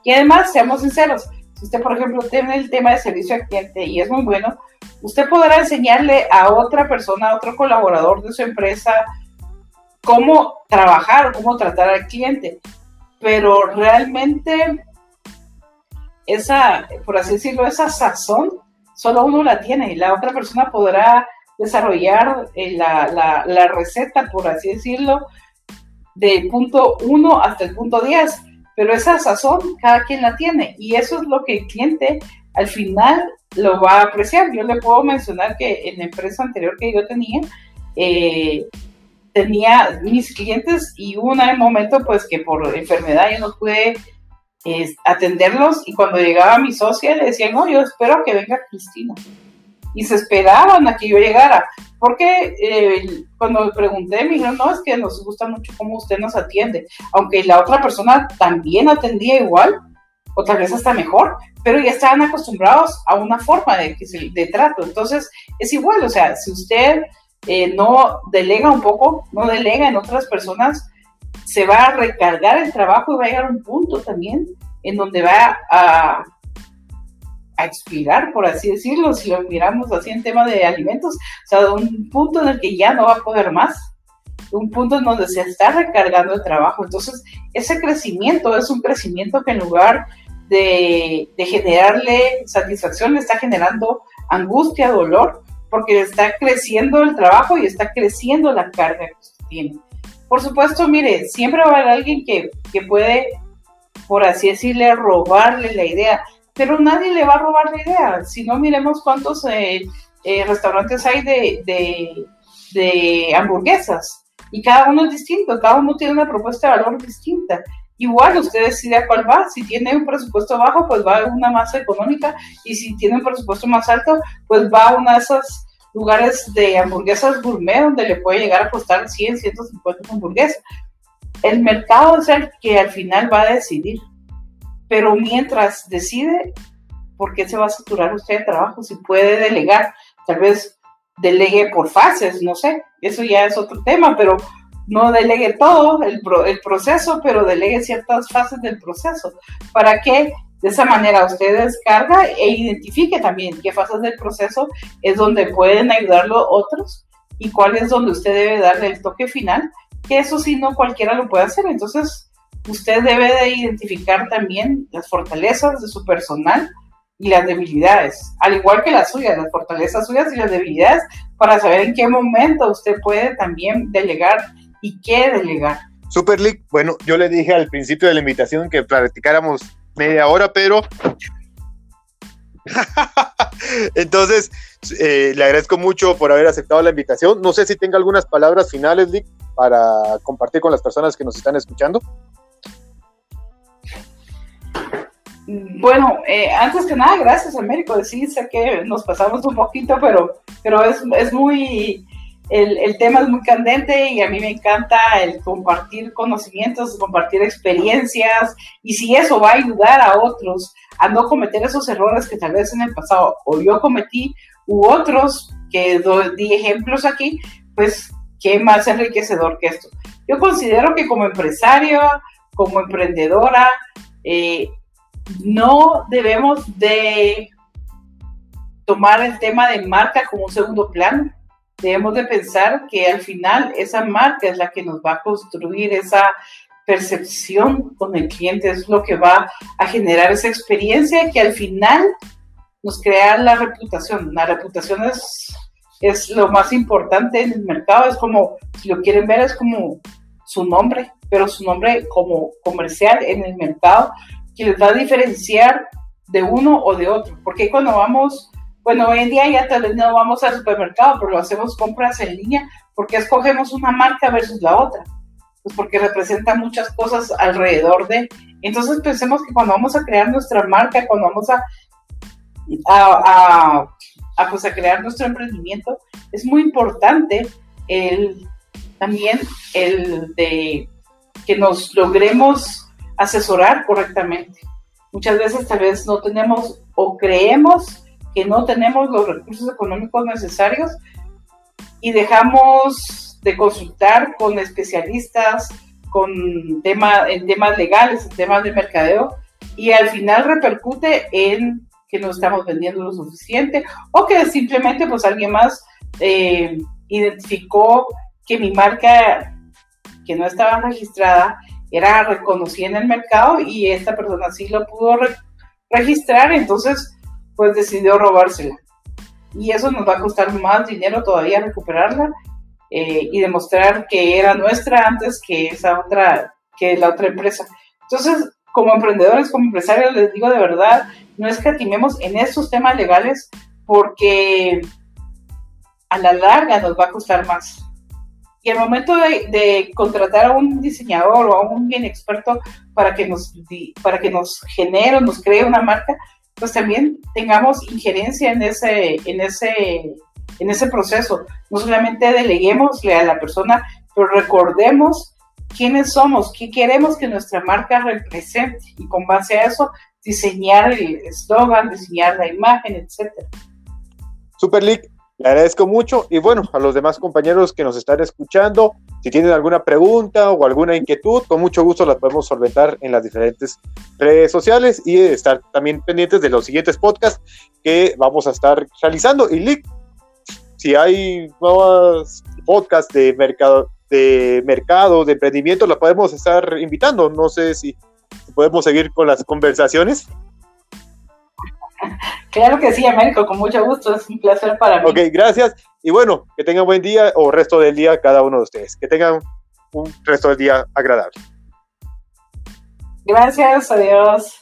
B: Y además, seamos sinceros, si usted, por ejemplo, tiene el tema de servicio al cliente y es muy bueno, usted podrá enseñarle a otra persona, a otro colaborador de su empresa, cómo trabajar, cómo tratar al cliente. Pero realmente esa, por así decirlo, esa sazón, solo uno la tiene y la otra persona podrá desarrollar eh, la, la, receta, por así decirlo, del punto 1 hasta el punto 10, pero esa sazón cada quien la tiene y eso es lo que el cliente al final lo va a apreciar. Yo le puedo mencionar que en la empresa anterior que yo tenía, eh, tenía mis clientes y hubo un momento pues que por enfermedad yo no pude eh, atenderlos y cuando llegaba mi socia le decían, no, yo espero que venga Cristina. Y se esperaban a que yo llegara, porque eh, cuando me pregunté me dijeron, no, es que nos gusta mucho cómo usted nos atiende, aunque la otra persona también atendía igual, o tal vez hasta mejor, pero ya estaban acostumbrados a una forma de, de trato. Entonces, es igual, o sea, si usted eh, no delega un poco, no delega en otras personas, se va a recargar el trabajo y va a llegar a un punto también en donde va a, a expirar, por así decirlo, si lo miramos así en tema de alimentos, o sea, un punto en el que ya no va a poder más, un punto en donde se está recargando el trabajo. Entonces, ese crecimiento es un crecimiento que en lugar de, de generarle satisfacción, le está generando angustia, dolor, porque está creciendo el trabajo y está creciendo la carga que usted tiene. Por supuesto, mire, siempre va a haber alguien que, que puede, por así decirle, robarle la idea, pero nadie le va a robar la idea. Si no, miremos cuántos eh, eh, restaurantes hay de, de, de hamburguesas y cada uno es distinto, cada uno tiene una propuesta de valor distinta. Igual usted decide a cuál va. Si tiene un presupuesto bajo, pues va a una masa económica. Y si tiene un presupuesto más alto, pues va a uno de esos lugares de hamburguesas gourmet donde le puede llegar a costar 100, 150 hamburguesas. El mercado es el que al final va a decidir. Pero mientras decide, ¿por qué se va a saturar usted de trabajo? Si puede delegar, tal vez delegue por fases, no sé, eso ya es otro tema, pero no delegue todo el, el proceso, pero delegue ciertas fases del proceso, para que de esa manera usted descarga e identifique también qué fases del proceso es donde pueden ayudarlo otros y cuál es donde usted debe darle el toque final, que eso sí no cualquiera lo puede hacer. Entonces, usted debe de identificar también las fortalezas de su personal y las debilidades, al igual que las suyas, las fortalezas suyas y las debilidades, para saber en qué momento usted puede también delegar y qué delegar.
A: Super League, bueno, yo le dije al principio de la invitación que platicáramos media hora, pero *laughs* entonces eh, le agradezco mucho por haber aceptado la invitación. No sé si tenga algunas palabras finales, Lick, para compartir con las personas que nos están escuchando.
B: Bueno, eh, antes que nada, gracias, Américo. Sí, sé que nos pasamos un poquito, pero, pero es, es muy el, tema es muy candente y a mí me encanta el compartir conocimientos, compartir experiencias y si eso va a ayudar a otros a no cometer esos errores que tal vez en el pasado yo cometí u otros que di ejemplos aquí, pues qué más enriquecedor que esto. Yo considero que como empresario, como emprendedora, eh, no debemos de tomar el tema de marca como un segundo plano debemos de pensar que al final esa marca es la que nos va a construir esa percepción con el cliente, es lo que va a generar esa experiencia que al final nos crea la reputación. La reputación es, es lo más importante en el mercado, es como, si lo quieren ver, es como su nombre, pero su nombre como comercial en el mercado, que les va a diferenciar de uno o de otro. Porque cuando vamos bueno, hoy en día ya tal vez no vamos al supermercado, pero hacemos compras en línea porque escogemos una marca versus la otra. Pues porque representa muchas cosas alrededor de. Entonces pensemos que cuando vamos a crear nuestra marca, cuando vamos a, a, a, pues a crear nuestro emprendimiento, es muy importante el, también el de que nos logremos asesorar correctamente. Muchas veces tal vez no tenemos o creemos que no tenemos los recursos económicos necesarios y dejamos de consultar con especialistas, con tema, en temas legales, en temas de mercadeo, y al final repercute en que no estamos vendiendo lo suficiente o que simplemente pues alguien más eh, identificó que mi marca que no estaba registrada era reconocida en el mercado y esta persona sí lo pudo registrar, entonces pues decidió robársela. Y eso nos va a costar más dinero todavía recuperarla eh, y demostrar que era nuestra antes que esa otra, que la otra empresa. Entonces, como emprendedores, como empresarios, les digo de verdad, no escatimemos en estos temas legales porque a la larga nos va a costar más. Y al momento de, contratar a un diseñador o a un bien experto para que nos, para que nos genere o nos cree una marca, pues también tengamos injerencia en ese, en ese, en ese proceso. No solamente deleguémosle a la persona, pero recordemos quiénes somos, qué queremos que nuestra marca represente y con base a eso diseñar el eslogan, diseñar la imagen, etcétera.
A: Super League, le agradezco mucho y bueno, a los demás compañeros que nos están escuchando, si tienen alguna pregunta o alguna inquietud, con mucho gusto las podemos solventar en las diferentes redes sociales y estar también pendientes de los siguientes podcasts que vamos a estar realizando. Y Lick, si hay nuevos podcasts de mercado, de mercado, de emprendimiento, las podemos estar invitando. No sé si podemos seguir con las conversaciones.
B: Claro que sí, Américo, con mucho gusto, es un placer para mí.
A: Ok, gracias. Y bueno, que tengan buen día o resto del día cada uno de ustedes. Que tengan un resto del día agradable.
B: Gracias, adiós.